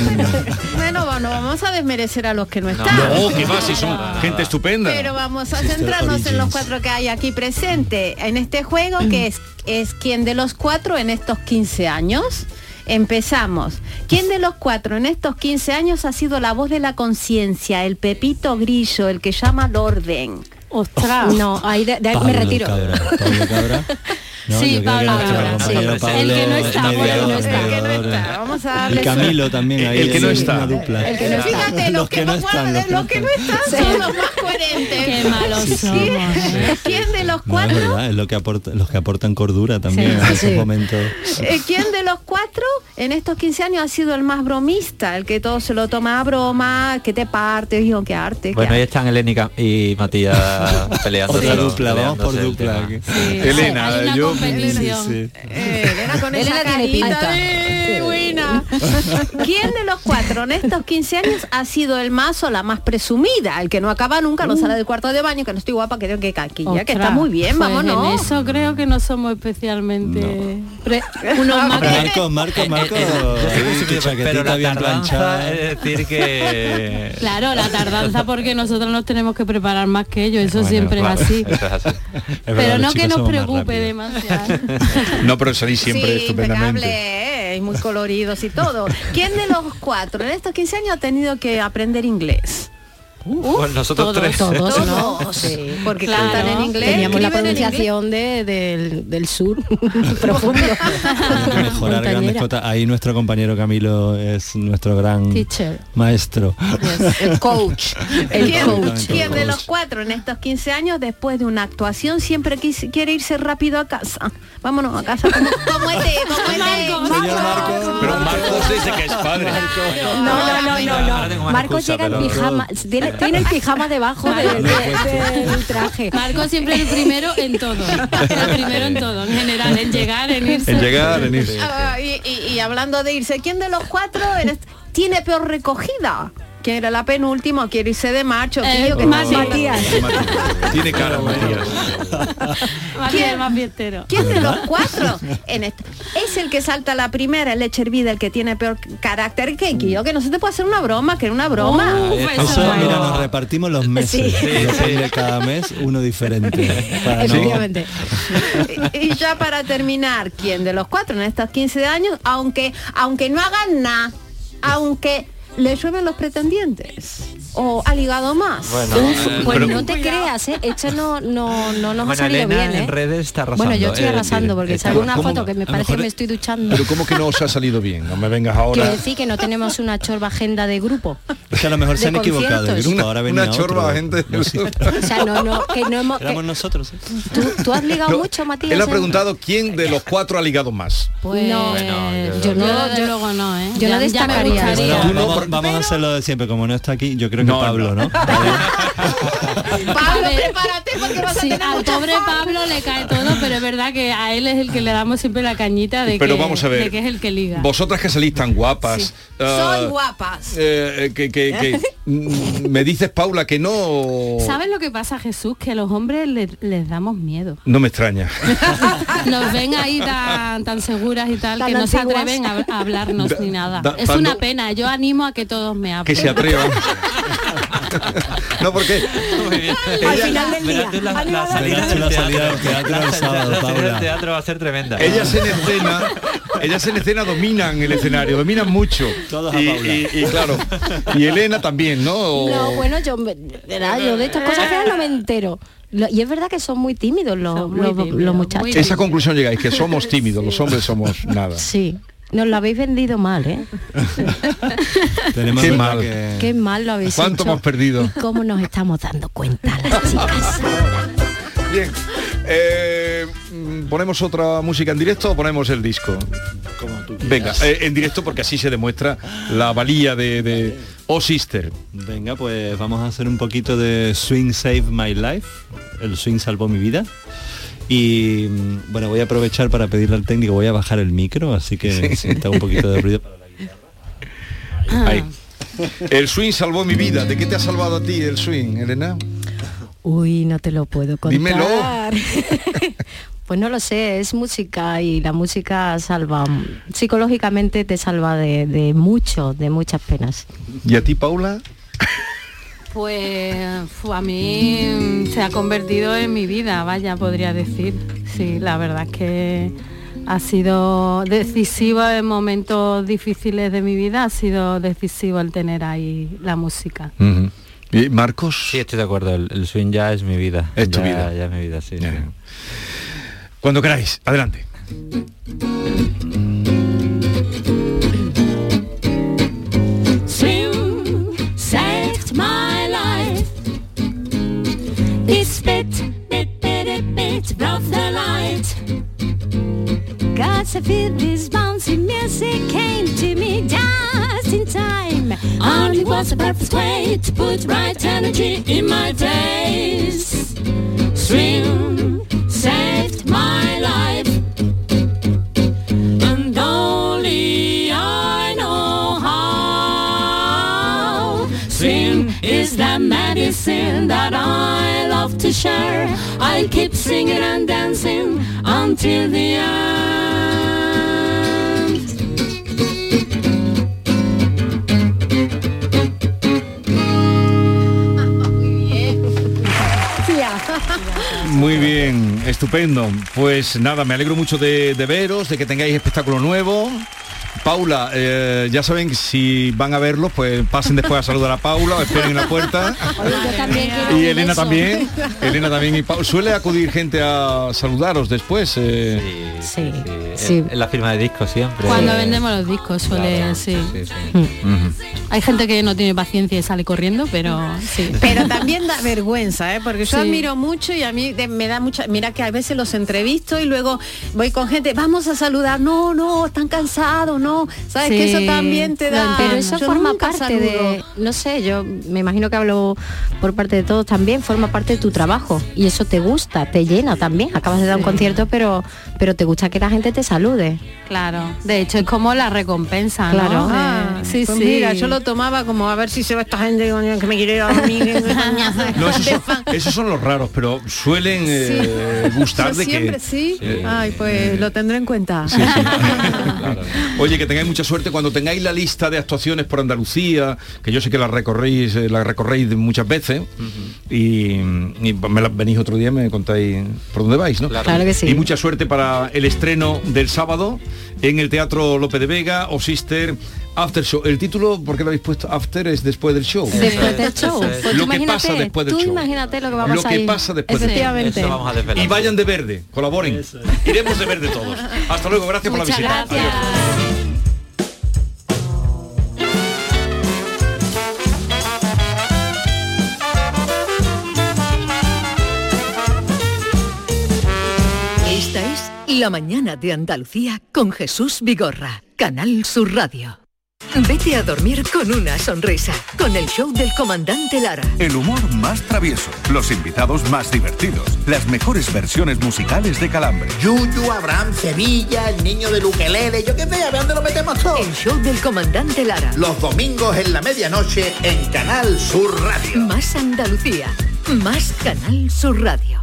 Bueno, bueno, vamos a desmerecer a los que no están. No, que va, si son gente estupenda. Pero vamos a centrarnos en los cuatro que hay aquí presentes en este juego, que es, es quién de los cuatro en estos 15 años. Empezamos. ¿Quién de los cuatro en estos 15 años ha sido la voz de la conciencia, el Pepito Grillo, el que llama al orden? Ostras. No, ahí de- de ahí me retiro. Cabra, Pablo Cabra. <laughs> No, Sí, yo Pablo sí. El que no está, es por el que no mediador, está. mediador. Vamos a Y darle Camilo también ahí. El que no es está. una dupla. El que no está. Fíjate, los, que, no están, los, que no están son los más coherentes. Qué malos somos. ¿Quién de los No, es cuatro? verdad, es lo que aporta, los que aportan cordura también Sí, en esos sí. momentos. Eh, ¿Quién de los cuatro en estos 15 años ha sido el más bromista? El que todo se lo toma a broma, que te parte, hijo, que arte. qué Bueno, ahí están Elénica y Matías <laughs> peleando. Otra dupla, vamos por dupla. Elena, Hay Sí. Eh, Elena con Elena esa tiene carita pinta. de buena. <laughs> ¿Quién de los cuatro en estos 15 años ha sido el más o la más presumida? El que no acaba nunca, no sale del cuarto de baño, que no estoy guapa, que tengo que caquilla, que está muy bien, pues vámonos. En eso creo que no somos especialmente unos más que- Marcos, Marcos, Marcos. tu Pero la bien tardanza es decir que... <laughs> Claro, la tardanza porque nosotros nos tenemos que preparar más que ellos, eso Bueno, siempre claro, es así. eso es así. Es Pero verdad, no que nos preocupe rápidos. No, pero salís siempre sí, estupendamente. impecable, eh, y muy coloridos y todo. ¿Quién de los cuatro en estos 15 años ha tenido que aprender inglés? Pues nosotros todos, tres. Todos, ¿no? Sí. Porque Claro. cantan en inglés. Teníamos la pronunciación de, del, del sur profundo. Hay que mejorar grandes cotas. Ahí nuestro compañero Camilo es nuestro gran Teacher. maestro. El coach. El ¿Quién, coach. quién de los cuatro en estos 15 años, después de una actuación, siempre quis- quiere irse rápido a casa? Vámonos a casa. Como, como este, como este. Señor Marcos. Pero Marcos dice que es padre. No, no, no, no, no. Marcos excusa, llega en pero- pijama, tiene, tiene el pijama debajo de- de- del traje. Marco siempre el primero en todo. El primero en todo, en general, en llegar, en irse. En llegar, en irse. Ah, y, y- y hablando de irse, ¿quién de los cuatro en tiene peor recogida? ¿Quién era la penúltima? Quiere irse de macho. Eh, tío, que Matías. Tiene cara, <laughs> Matías. ¿Quién es más fiestero? ¿Quién de los cuatro <laughs> en este- es el que salta la primera, el leche hervida, el que tiene peor carácter que yo? Que no se te puede hacer una broma, que era una broma. Eso, mira, nos repartimos los meses. Sí. Depende cada mes uno diferente. <laughs> Para no- Efectivamente. y ya para terminar, ¿quién de los cuatro en estos 15 años, aunque, aunque no hagan nada, aunque le llueven los pretendientes? ¿O ha ligado más? Uf, pues no te creas, ¿eh? Esto no, no, no nos ha Bueno, salido Elena bien, ¿eh? en redes está arrasando. Bueno, yo estoy es arrasando porque sale una ¿cómo? foto que me parece que me estoy duchando. Pero ¿cómo que no os ha salido bien? No me vengas Quiero ahora. decir que no tenemos una chorba agenda de grupo. Es que a lo mejor se han equivocado de conciertos. grupo, Una- ahora venía una chorba sí. O sea, no, no, que no hemos... que- Éramos nosotros. ¿eh? ¿tú, tú has ligado No, mucho, Matías? Él ha preguntado quién de los cuatro ha ligado más. Pues no, yo- yo no, Yo luego no, ¿eh? yo no destacaría. Bueno, vamos a hacerlo de siempre, como no está aquí, yo creo que No, Pablo, ¿no? <laughs> Pablo, prepárate porque vas a Sí, tener al mucha pobre fama. Pablo le cae todo, pero es verdad que a él es el que le damos siempre la cañita de, Pero que, vamos a ver. de que es el que liga. Vosotras que salís tan guapas. ah, Son guapas. eh, que, que- que- <laughs> me dices, Paula, que no... ¿Sabes lo que pasa, Jesús? Que a los hombres le- les damos miedo. No me extraña. <laughs> Nos ven ahí tan, tan seguras y tal, Tan que no se atreven a, a hablarnos Da- ni nada. da- es una pena. Yo animo a que todos me hablen. Que se atrevan. No, porque Al final del día. La, la salida del la salida teatro. del teatro el La sábado, salida Paula. del teatro va a ser tremenda. ellas en escena, ellas en escena dominan el escenario, dominan mucho. Todos a y, Paula. y- y claro, y Elena también, ¿no? O- No, bueno, yo, verá, yo de estas cosas no me entero. Y es verdad que son muy tímidos los, Son muy los- tímidos, los muy muchachos. Esa conclusión llegáis, que somos tímidos, los hombres somos nada. Sí, nos lo habéis vendido mal, ¿eh? <laughs> Tenemos Qué mal. que- Qué mal lo habéis ¿Cuánto hecho. hemos perdido? ¿Y <laughs> cómo nos estamos dando cuenta las <laughs> chicas? Bien. Eh, ¿Ponemos otra música en directo o ponemos el disco? Venga, eh, en directo porque así se demuestra la valía de, de Oh Sister. Venga, pues vamos a hacer un poquito de Swing Save My Life. El swing salvó mi vida. Y mm, bueno, voy a aprovechar para pedirle al técnico, voy a bajar el micro, así que <laughs> si está un poquito de ruido. Ahí. El swing salvó mi vida. ¿De qué te ha salvado a ti el swing, Elena? Uy, no te lo puedo contar. Dímelo. <laughs> Pues no lo sé, es música y la música salva, psicológicamente te salva de, de mucho, de muchas penas. ¿Y a ti, Paula? Pues a mí se ha convertido en mi vida, vaya, podría decir. Sí, la verdad es que ha sido decisivo en momentos difíciles de mi vida, ha sido decisivo el tener ahí la música. ¿Y Marcos? Sí, estoy de acuerdo. El, el swing ya es mi vida. Es tu Ya- vida. Ya es mi vida, sí. sí. Cuando queráis, adelante. Bit, brought the light. To feel this bouncy music came to me just in time. And it was a perfect way to put right energy in my face. Swim saved my life. And only I know how. Swim is the medicine that I love to share. I'll keep singing and dancing until the end. Muy bien, estupendo. Pues nada, me alegro mucho de veros, de que tengáis espectáculo nuevo. Paula, eh, ya saben que si van a verlo, pues pasen después a saludar a Paula, o esperen en la puerta. <laughs> Y Elena también. Elena también y Paula. Suele acudir gente a saludaros después. eh. Sí, En, en la firma de discos siempre. Cuando vendemos los discos suele, sí. Hay gente que no tiene paciencia y sale corriendo, pero sí. <laughs> Pero también da vergüenza, ¿eh? porque yo Sí. admiro mucho y a mí me da mucha... Mira que a veces los entrevisto y luego voy con gente, vamos a saludar, no, no, están cansados, no, sabes que eso también te da. Pero eso Yo forma parte de, no sé, yo me imagino que hablo por parte de todos también, forma parte de tu trabajo y eso te gusta, te llena también. Acabas de dar un concierto, pero pero te gusta que la gente te salude. Claro, de hecho es como la recompensa, ¿no? Claro. Ah, Eh, sí, pues sí. mira, yo lo tomaba como a ver si se va esta gente que me quiere ir a. <laughs> No, esos son, fan. <laughs> esos son los raros, pero suelen eh, gustar Yo de siempre que... sí. Eh, Ay, pues lo tendré en cuenta. <laughs> Oye, que tengáis mucha suerte cuando tengáis la lista de actuaciones por Andalucía, que yo sé que la recorréis, eh, la recorréis de muchas veces, y, y me la- venís otro día y me contáis por dónde vais, ¿no? Claro. Claro que sí. Y mucha suerte para el estreno del sábado en el Teatro Lope de Vega o Sister After Show. El título, ¿por qué lo habéis puesto After? Es después del show. Después del show. Pues Lo que pasa después del tú show. imagínate lo que va a Lo pasar que ahí. pasa después del show. Efectivamente. Eso vamos a desvelar. Y vayan de verde, colaboren. Iremos de verde todos. Hasta luego, gracias por la Muchas visita. gracias. Adiós. La mañana de Andalucía con Jesús Vigorra, Canal Sur Radio. Vete a dormir con una sonrisa, con el show del comandante Lara. El humor más travieso, los invitados más divertidos, las mejores versiones musicales de Calambre. Yuyu, Abraham, Sevilla, el niño del ukelele, yo qué sé, a ver dónde lo metemos todo. El show del comandante Lara. Los domingos en la medianoche en Canal Sur Radio. Más Andalucía, más Canal Sur Radio.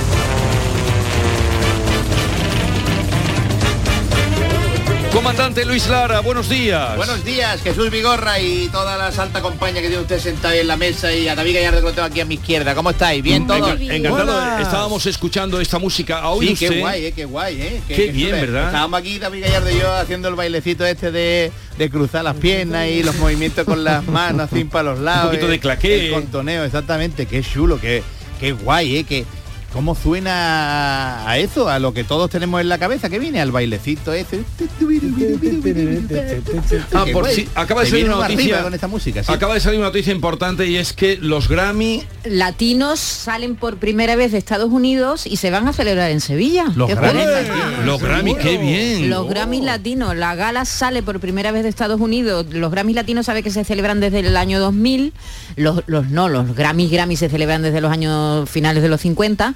Comandante Luis Lara, buenos días. Buenos días, Jesús Vigorra y toda la alta compañía que tiene usted sentado ahí en la mesa y a David Gallardo que lo tengo aquí a mi izquierda. ¿Cómo estáis? ¿Bien todos? Enca- Encantado. Estábamos escuchando esta música. ¿Ha oído Sí, qué usted? guay, eh, qué guay, eh. Qué bien, súper. ¿verdad? Estábamos aquí, David Gallardo y yo, haciendo el bailecito este de, de cruzar las piernas y los movimientos con las manos, así para los lados. poquito de eh, claqué. El contoneo, exactamente. Qué chulo, qué, qué guay, eh. Que, ¿Cómo suena a eso? A lo que todos tenemos en la cabeza, que viene al bailecito ese. Ah, por si acaba de salir una noticia con esta música. sí. Acaba de salir una noticia importante y es que los Grammy Latinos salen por primera vez de Estados Unidos y se van a celebrar en Sevilla. Los ¿Qué Grammy, los Grammy, qué bien. Los Grammys latinos, la gala sale por primera vez de Estados Unidos. Los Grammys latinos sabe que se celebran desde el año 2000. Los, los no, los Grammys Grammys se celebran desde los años finales de los 50.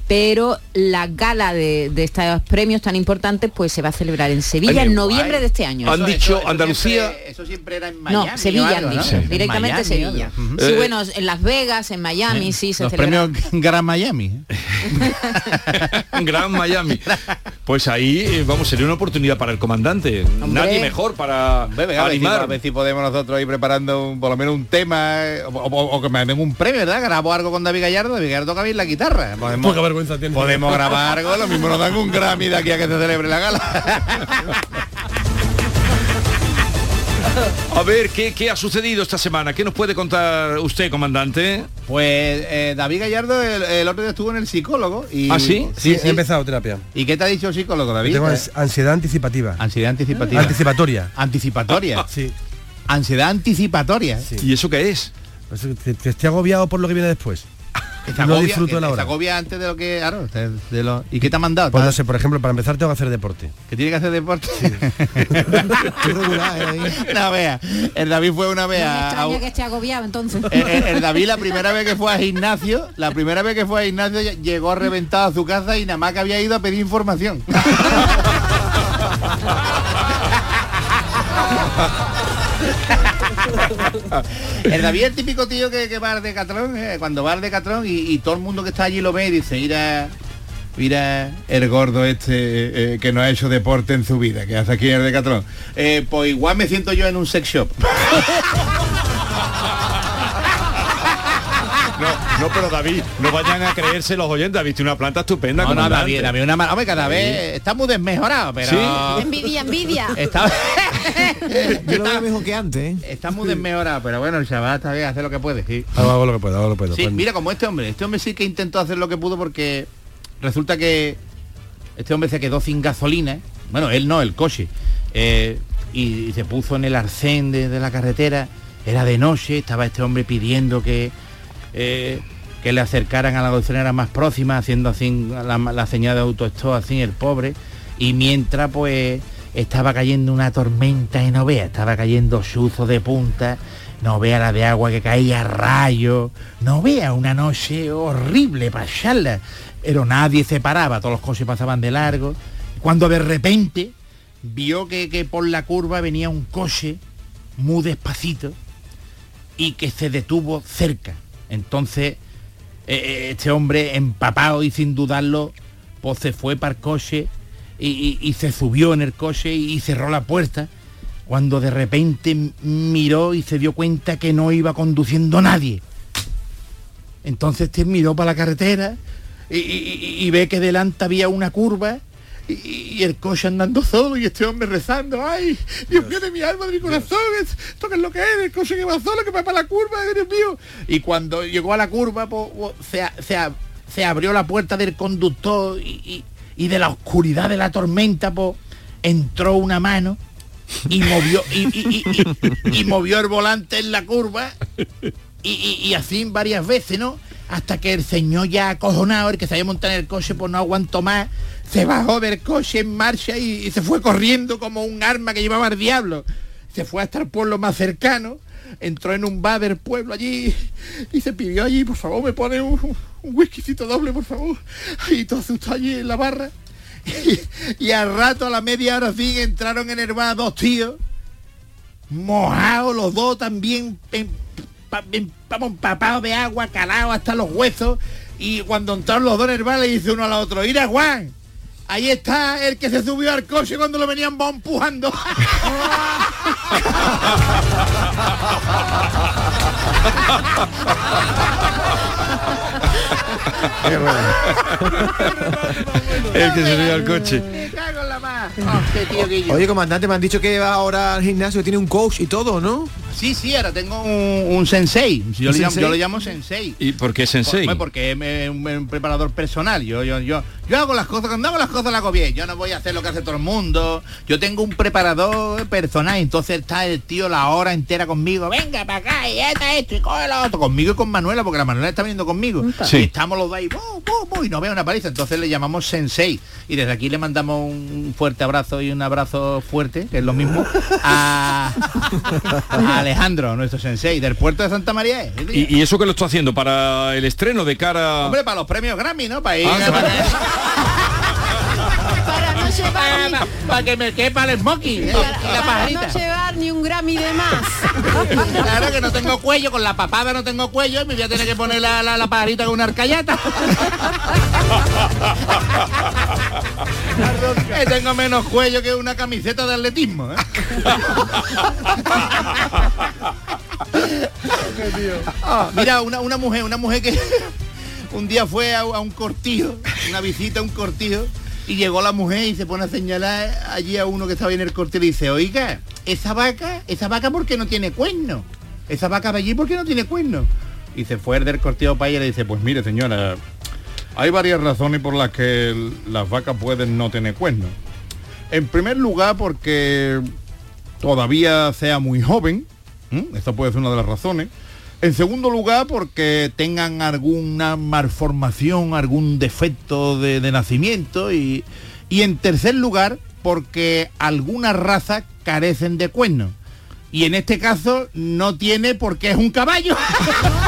Pero la gala de, de estos premios tan importantes pues se va a celebrar en Sevilla Ay, en noviembre guay. de este año. Han dicho Andalucía. Siempre- eso siempre era en Miami. No, Sevilla algo, han ¿no? dicho, En directamente Miami, Sevilla. ¿no? Sí, Eh, bueno, en Las Vegas, en Miami, sí, se Los celebra. premios Gran Miami. <laughs> Gran Miami. Pues ahí, eh, vamos, sería una oportunidad para el comandante. Nadie mejor para Venga, a ver si- animar. a ver si podemos nosotros ir preparando un- por lo menos un tema eh, o, o- o que me den un premio, ¿verdad? Grabo algo con David Gallardo, David Gallardo toca bien la guitarra. Podemos, vergüenza tiene. podemos grabar algo, lo mismo nos dan un Grammy de aquí a que se celebre la gala. A ver, ¿qué, qué ha sucedido esta semana? ¿Qué nos puede contar usted, comandante? Pues eh, David Gallardo el, el otro día estuvo en el psicólogo y... ¿Ah, sí? Sí, he empezado terapia. ¿Y qué te ha dicho el psicólogo, David? Tengo ans- ansiedad anticipativa. Ansiedad anticipativa. Anticipatoria. Anticipatoria. <laughs> Sí. Ansiedad anticipatoria. ¿Y eso qué es? Pues que, que estoy agobiado por lo que viene después. Está no agobia- disfruto de la hora. agobia antes de lo que... Claro, de- de lo- ¿Y qué te ha mandado? Pues ¿Te no sé, por ejemplo, para empezar tengo que hacer deporte. ¿Que tiene que hacer deporte? <laughs> no vea, el David fue una vez No me que agobiado entonces. el, el- el David la primera vez que fue a gimnasio, la primera vez que fue a gimnasio ll- llegó reventado a su casa y nada más que había ido a pedir información. <laughs> <laughs> el David el típico tío que, que va al Decatlón, eh, cuando va al Decatlón y, todo el mundo que está allí lo ve y dice, mira, mira el gordo este eh, que no ha hecho deporte en su vida, que hace aquí en el Decatlón. Eh, pues igual me siento yo en un sex shop. <laughs> No, no, pero David, no vayan a creerse los oyentes. Ha visto una planta estupenda. No, no, comandante. David, David, una mala. Hombre, cada vez está muy desmejorado, pero. Sí. Envidia, envidia. Está, <laughs> Yo lo veo mejor que antes, ¿eh? está muy desmejorado, pero bueno, el chaval está bien, hace lo que puede, sí. Hago, hago lo que puedo, hago lo que puedo. Sí, Pues- mira, como este hombre, este hombre sí que intentó hacer lo que pudo porque resulta que este hombre se quedó sin gasolina, bueno, él no, el coche, eh, y, y se puso en el arcén de, de la carretera, era de noche, estaba este hombre pidiendo que eh, que le acercaran a la gasolinera más próxima, haciendo así la, señal de autostop, así el pobre. Y mientras pues estaba cayendo una tormenta y no vea, estaba cayendo chuzo de punta, no vea la de agua que caía a rayos, no vea una noche horrible para echarla. Pero nadie se paraba, todos los coches pasaban de largo. Cuando de repente vio que, que por la curva venía un coche muy despacito y que se detuvo cerca. Entonces, eh, eh, este hombre empapado y sin dudarlo, pues se fue para el coche y, se subió en el coche y cerró la puerta. Cuando de repente miró y se dio cuenta que no iba conduciendo nadie. Entonces este miró para la carretera y ve que delante había una curva y, el coche andando solo y este hombre rezando, ay, Dios mío de mi alma, de mi corazón, es- esto que es lo que es, el coche que va solo, que va para la curva, ay, Dios mío. Y cuando llegó a la curva, se, a- se abrió la puerta del conductor y, y- y de la oscuridad de la tormenta, po, entró una mano y movió y, movió el volante en la curva y así varias veces, ¿no? Hasta que el señor ya acojonado, el que se había montado en el coche, pues no aguantó más, se bajó del coche en marcha y, se fue corriendo como un arma que llevaba el diablo. Se fue hasta el pueblo más cercano, entró en un bar del pueblo allí y se pidió allí, por favor, me pone un, whiskycito doble, por favor. Y todo asustado allí en la barra. Y, al rato, a la media hora así, entraron en el bar dos tíos, mojados los dos también, em- em- empapados de agua, calados hasta los huesos. Y cuando entraron los dos en el bar, le dice uno al otro, mira Juan, ahí está el que se subió al coche cuando lo venían vos empujando. El que se subió al coche. Oye, comandante, me han dicho que va ahora al gimnasio, tiene un coach y todo, ¿no? Sí, sí, ahora tengo un, un sensei. Yo, ¿Un le llamo, sensei? yo lo llamo sensei. ¿Y por qué sensei? Pues porque es un, un preparador personal. Yo, yo, yo, yo hago las cosas, cuando hago las cosas las hago bien. Yo no voy a hacer lo que hace todo el mundo. Yo tengo un preparador personal, entonces está el tío la hora entera conmigo. Venga para acá y esta, esto y coge lo otro. Conmigo y con Manuela, porque la Manuela está viniendo conmigo. Sí. Y estamos los dos ahí, bu, bu, bu, y no veo una paliza. Entonces le llamamos sensei. Y desde aquí le mandamos un fuerte abrazo y un abrazo fuerte, que es lo mismo, a, a <laughs> Alejandro, nuestro sensei, del puerto de Santa María. ¿Y, y eso que lo está haciendo para el estreno de cara... Hombre, para los premios Grammy, ¿no? Para ir. Ah, llevar para- ni, para- para que me quepa el smoking ¿eh? la para no llevar ni un Grammy de más. <laughs> Claro que no tengo cuello, con la papada no tengo cuello y me voy a tener que poner la, la, la pajarita con una arcayata. que tengo menos cuello que una camiseta de atletismo. ¿eh? Ah, mira, una, una mujer, una mujer que <laughs> un día fue a, a un cortijo, una visita a un cortijo, y llegó la mujer y se pone a señalar allí a uno que estaba en el cortijo y dice, oiga, esa vaca, esa vaca porque no tiene cuerno. Esa vaca de allí porque no tiene cuerno. Y se fue el del cortijo para ella y le dice, pues mire señora, hay varias razones por las que las vacas pueden no tener cuernos. En primer lugar porque todavía sea muy joven, ¿m? esta puede ser una de las razones. En segundo lugar, porque tengan alguna malformación, algún defecto de, nacimiento. Y, y en tercer lugar, porque algunas razas carecen de cuernos. Y en este caso no tiene porque es un caballo. <laughs>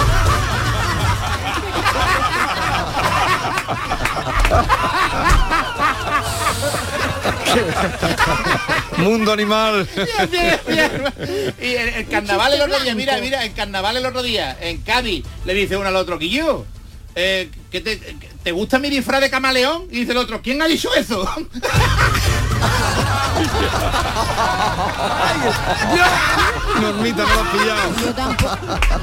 <laughs> Mundo animal. y el, el carnaval el otro día, mira, mira, el carnaval el otro día, en Cádiz, le dice uno al otro, Guillo, eh, ¿qué te, ¿te gusta mi disfraz de camaleón? Y dice el otro, ¿quién ha dicho eso? <laughs> Normita, no lo has pillado. Yo tampoco.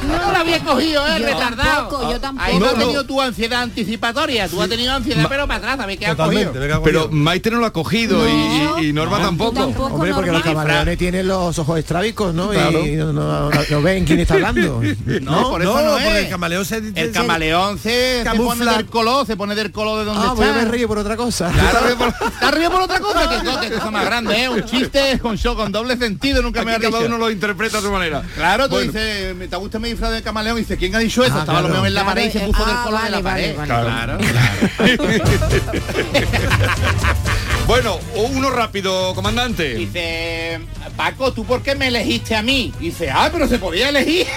No lo había cogido, eh, Yo retardado. tampoco, yo tampoco. Ahí no, No, has no. tenido tu ansiedad anticipatoria, tú has tenido ansiedad, Ma- pero para atrás, ¿sabes qué has cogido? Pero. Maite no lo ha cogido y- y, y Norma tampoco. tampoco. Hombre, porque los normal. camaleones tienen los ojos estrábicos, ¿no? Claro. Y no, no- no- no ven quién está hablando. <laughs> No, por eso no, porque es. el camaleón se... El se- camaleón se, se pone del color, se pone del color de donde Ah, está. me río por otra cosa. Claro, <laughs> está río por otra cosa que, cosa más grande, ¿eh? Un chiste con show, con doble sentido, nunca me ha dicho. uno lo interpreta interpreta a tu manera. Claro, tú Bueno, dices, ¿me te gusta mi disfraz de camaleón? Y dice, ¿quién ha dicho eso? Ah, Estaba lo claro. mejor en la Claro, pared y se eh, puso del ah, color de la vale, pared. vale, vale. Claro, <laughs> Bueno, uno rápido, comandante. Dice, Paco, ¿tú por qué me elegiste a mí? Dice, ah, pero se podía elegir. <laughs>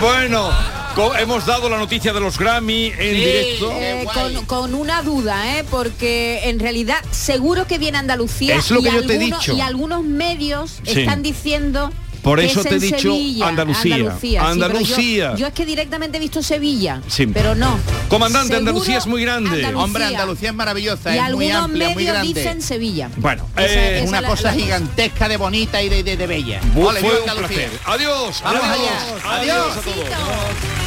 bueno, hemos dado la noticia de los Grammy en directo. Eh, con, con una duda, ¿eh? porque en realidad seguro que viene Andalucía Es lo y, que yo te he algunos, dicho. y algunos medios Sí. están diciendo Por que eso es te he dicho Sevilla, Andalucía. Andalucía, sí, yo- es que directamente he visto Sevilla, Sí. pero no. Comandante, Seguro Andalucía es muy grande. Andalucía. Hombre, Andalucía es maravillosa, y es muy algunos amplia, muy grande. dicen Sevilla. Bueno, Esa- eh, esa una la- cosa la- gigantesca de bonita y de, de, de bella. Ole, fue un Andalucía. placer. Adiós. Vamos adiós, allá. Adiós a Adiós. todos.